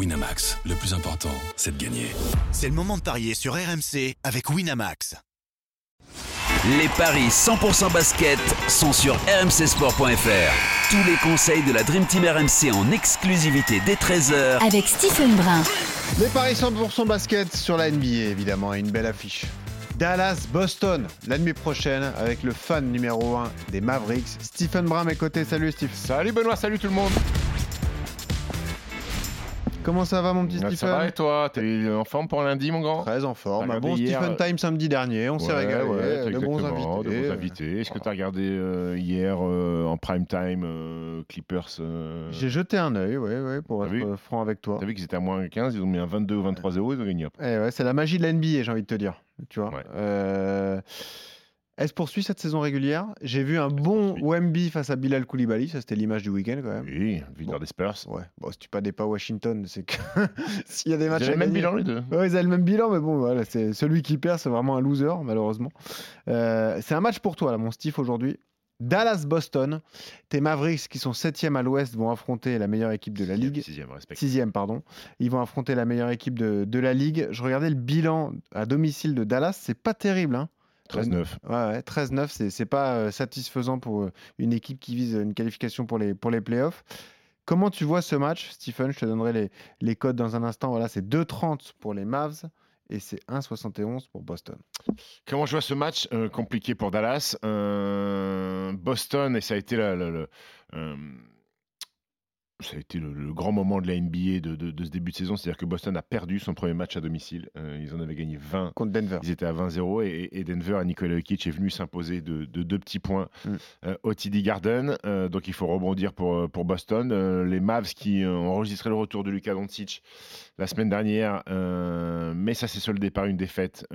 Winamax, le plus important, c'est de gagner. C'est le moment de parier sur RMC avec Winamax. Les paris 100% basket sont sur rmcsport.fr. Tous les conseils de la Dream Team RMC en exclusivité dès 13h avec Stephen Brun. Les paris 100% basket sur la NBA, évidemment, et une belle affiche. Dallas-Boston, la nuit prochaine, avec le fan numéro 1 des Mavericks, Stephen Brun, mes côtés. Salut Steve. Salut Benoît, salut tout le monde. Comment ça va, mon petit Stephen Ça va et toi T'es en forme pour lundi, mon grand Très en forme. Un bon hier, Stephen euh, Time samedi dernier, on s'est Ouais, régalé. ouais, de bons invités. de bons invités. Est-ce que tu as regardé euh, hier euh, en prime time euh, Clippers euh, J'ai jeté un œil, ouais, ouais, pour être franc avec toi. T'as vu qu'ils étaient à moins 15, ils ont mis un 22 ou 23-0, ils ont gagné. Eh ouais, c'est la magie de la NBA, j'ai envie de te dire. Tu vois. Elle se poursuit cette saison régulière. J'ai vu un bon. Wemby face à Bilal Koulibaly. Ça, c'était l'image du week-end quand même. Oui, victoire Bon. des Spurs. Ouais. Bon, si tu pas des pas Washington, c'est que s'il y a des Ils matchs avaient à le même bilan les deux. Ouais, ils avaient le même bilan, mais bon, voilà, c'est celui qui perd, c'est vraiment un loser, malheureusement. Euh, c'est un match pour toi, là, mon Steve, aujourd'hui. Dallas-Boston. Tes Mavericks, qui sont 7e à l'ouest, vont affronter la meilleure équipe de la ligue. Sixième, respect. Sixième, pardon. Ils vont affronter la meilleure équipe de, de la ligue. Je regardais le bilan à domicile de Dallas, c'est pas terrible. Hein 13-9. Ouais, ouais, 13-9, c'est- c'est pas euh, satisfaisant pour euh, une équipe qui vise une qualification pour les, pour les playoffs. Comment tu vois ce match, Stephen? Je te donnerai les, les codes dans un instant. Voilà, c'est 2,30 pour les Mavs et c'est 1,71 pour Boston. Comment je vois ce match Euh, compliqué pour Dallas? Euh, Boston, et ça a été la- la- la- euh, ça a été le, le grand moment de la NBA de, de- de ce début de saison. C'est-à-dire que Boston a perdu son premier match à domicile. Euh, ils en avaient gagné 20 Contre Denver. Ils étaient à 20-0 et, et Denver, à Nikola Jokic, est venu s'imposer de, de deux petits points Mm. euh, au TD Garden. Euh, donc il faut rebondir pour, pour Boston. Les Mavs qui ont enregistré le retour de Luka Doncic la semaine dernière, mais ça s'est soldé par une défaite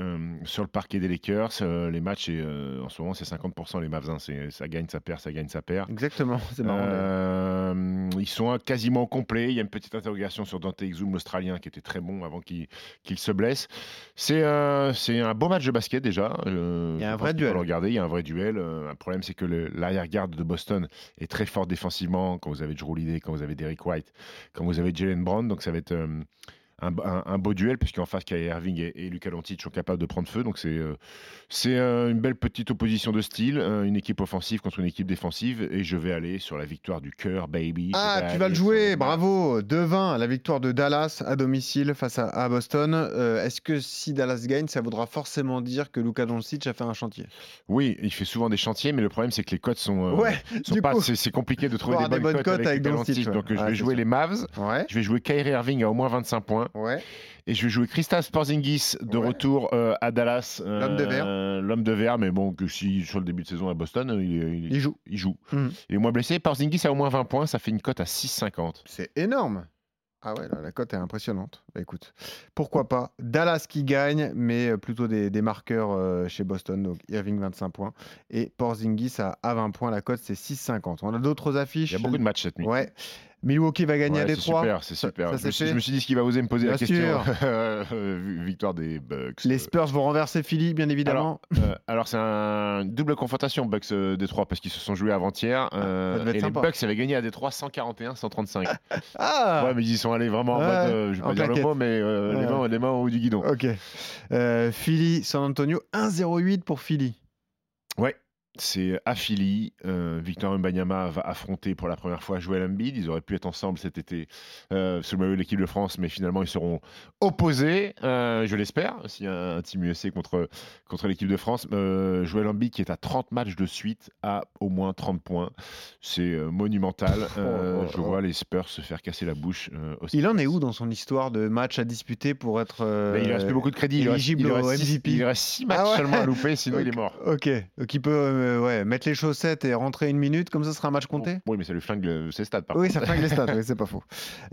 sur le parquet des Lakers. Les matchs, et, en ce moment, c'est 50% les Mavs. hein. Ça gagne, ça perd, ça gagne, ça perd. Exactement, c'est marrant. ils sont quasiment complets. Il y a une petite interrogation sur Dante Exum, l'Australien, qui était très bon avant qu'il se blesse. C'est euh, c'est un beau match de basket déjà. Euh, Il y a un vrai duel. regarder, il y a un vrai duel. Euh, un problème, c'est que l'arrière-garde de Boston est très fort défensivement. Quand vous avez Drew Holiday, quand vous avez Derrick White, quand vous avez Jalen Brown, donc ça va être euh, un, un- un beau duel, puisqu'en face, Kyrie Irving et, et Luka Doncic sont capables de prendre feu. Donc c'est euh, c'est euh, une belle petite opposition de style, euh, une équipe offensive contre une équipe défensive, et je vais aller sur la victoire du cœur, baby. Ah, tu vas le jouer, bravo. 2-20, la victoire de Dallas à domicile face à, à Boston. Euh, Est-ce que si Dallas gagne, ça voudra forcément dire que Luka Doncic a fait un chantier? Oui, il fait souvent des chantiers, mais le problème c'est que les cotes sont, euh, Ouais, sont pas. C'est compliqué de trouver des bonnes, des bonnes cotes avec Luka Doncic, ouais. Donc je Ouais, vais jouer sûr. les Mavs. Je vais jouer Kyrie Irving à au moins 25 points. Ouais. Et je vais jouer Kristaps Porzingis de Ouais. retour euh, à Dallas. euh, L'homme de verre. L'homme de verre, mais bon, que si sur le début de saison à Boston, euh, il, est- il- Il joue. il joue. Mhm. Il est moins blessé. Porzingis a au moins 20 points, ça fait une cote à 6,50. C'est énorme. Ah ouais, la, la cote est impressionnante. Bah, écoute, pourquoi pas. Dallas qui gagne, mais plutôt des, des marqueurs euh, chez Boston. Donc Irving 25 points et Porzingis à, à 20 points. La cote c'est 6,50. On a d'autres affiches. Il y a beaucoup de matchs cette nuit. Ouais. Milwaukee va gagner Ouais, à c'est Détroit. super, c'est Ça- super. ça je, s'est me suis, fait je me suis dit ce qu'il va oser me poser la question. Euh, Victoire des Bucks. Les Euh, Spurs vont renverser Philly, bien évidemment. Euh, alors c'est un double confrontation Bucks euh, Détroit parce qu'ils se sont joués avant-hier euh, ça être et sympa. les Bucks avaient gagné à Détroit 141 135. Ah ouais mais ils y sont allés vraiment en mode euh, je vais pas dire le mot mais euh, les, mains, les mains au haut du guidon. Ok. Euh, Philly, San Antonio, 1-0-8 pour Philly. Ouais. C'est Philly. Euh, Victor Mbanyama va affronter pour la première fois Joel Embiid. Ils auraient pu être ensemble cet été euh, sous le maillot de l'équipe de France, mais finalement ils seront opposés, euh, je l'espère, s'il y a un team USC contre, contre l'équipe de France. Euh, Joel Embiid qui est à 30 matchs de suite à au moins 30 points. C'est monumental. Oh, je vois les Spurs se faire casser la bouche. aussi. Il en est où dans son histoire de match à disputer pour être. Mais il reste plus beaucoup de crédit. Il reste, il reste six, MVP. il reste six matchs Ah ouais? seulement à louper, sinon il est mort. Ok, donc il peut euh, ouais, mettre les chaussettes et rentrer une minute, comme ça ce sera un match compté? Oui, mais ça lui flingue le- ses stats. Par Oui, contre. ça flingue les stats, oui, c'est pas faux.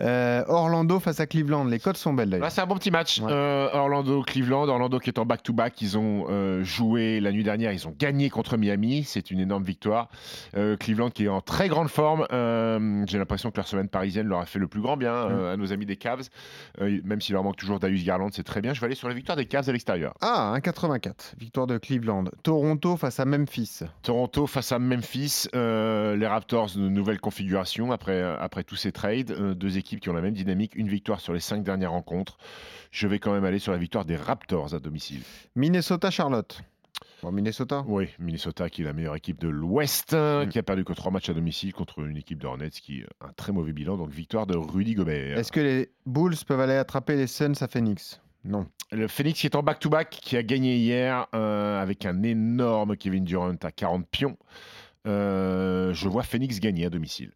Euh, Orlando face à Cleveland, les codes sont belles Là, d'ailleurs. c'est un bon petit match. Ouais. Euh, Orlando, Cleveland. Orlando qui est en back-to-back. Ils ont euh, joué la nuit dernière. Ils ont gagné contre Miami. C'est une énorme victoire. Euh, Cleveland qui est en très grande forme. Euh, J'ai l'impression que leur semaine parisienne leur a fait le plus grand bien euh, à nos amis des Cavs. Euh, même s'il leur manque toujours Darius Garland, c'est très bien. Je vais aller sur la victoire des Cavs à l'extérieur. Ah, 1,84, victoire de Cleveland. Toronto face à Memphis. Toronto face à Memphis, euh, les Raptors, une nouvelle configuration après, après tous ces trades. Euh, deux équipes qui ont la même dynamique, une victoire sur les cinq dernières rencontres. Je vais quand même aller sur la victoire des Raptors à domicile. Minnesota-Charlotte. Bon, Minnesota Oui, Minnesota qui est la meilleure équipe de l'Ouest, mm. qui a perdu que trois matchs à domicile contre une équipe de Hornets qui a un très mauvais bilan. Donc victoire de Rudy Gobert. Est-ce que les Bulls peuvent aller attraper les Suns à Phoenix? Non. Le Phoenix qui est en back-to-back, qui a gagné hier euh, avec un énorme Kevin Durant à 40 pions. Euh, je vois Phoenix gagner à domicile.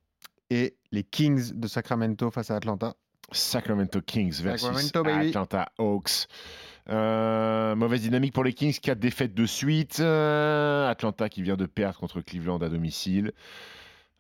Et les Kings de Sacramento face à Atlanta Sacramento Kings versus Atlanta Hawks. Euh, mauvaise dynamique pour les Kings, 4 défaites de suite. Atlanta qui vient de perdre contre Cleveland à domicile.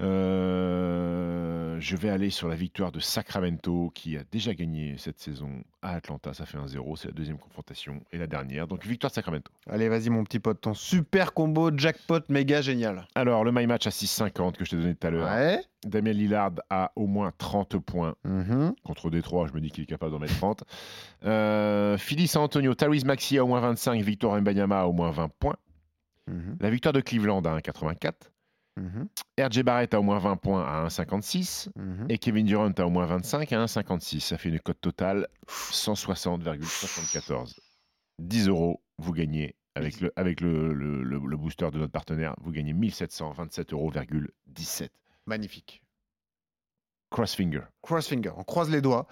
Euh, je vais aller sur la victoire de Sacramento qui a déjà gagné cette saison à Atlanta. Ça fait un 0 c'est la deuxième confrontation et la dernière. Donc victoire de Sacramento. Allez, vas-y mon petit pote, ton super combo jackpot méga génial. Alors le my match à 6,50 que je t'ai donné tout à l'heure. Damien Lillard a au moins 30 points mm-hmm. contre Détroit. Je me dis qu'il est capable d'en mettre 30. Euh, Philly San Antonio, Tyrese Maxi a au moins 25, Victor Mbanyama a au moins 20 points. Mm-hmm. La victoire de Cleveland à 1,84. Mhm. RJ Barrett a au moins 20 points à 1,56 mhm. et Kevin Durant a au moins 25 à 1,56. Ça fait une cote totale 160,74. 10 euros, vous gagnez avec, le, avec le, le, booster de notre partenaire, vous gagnez 1727,17 euros. Magnifique. Crossfinger. Crossfinger. On croise les doigts.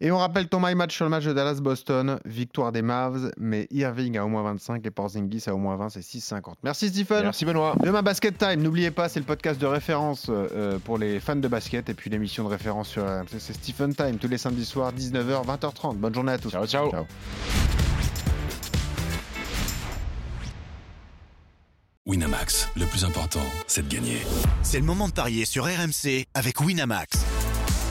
Et on rappelle ton my match sur le match de Dallas-Boston. Victoire des Mavs, mais Irving a au moins 25 et Porzingis a au moins 20, c'est 6,50. Merci Stephen. Merci Benoît. Demain Basket Time, n'oubliez pas, c'est le podcast de référence euh, pour les fans de basket et puis l'émission de référence sur c'est Stephen Time tous les samedis soirs 19h 20h30. Bonne journée à tous. Ciao ciao. ciao. Winamax, le plus important, c'est de gagner. C'est le moment de parier sur RMC avec Winamax.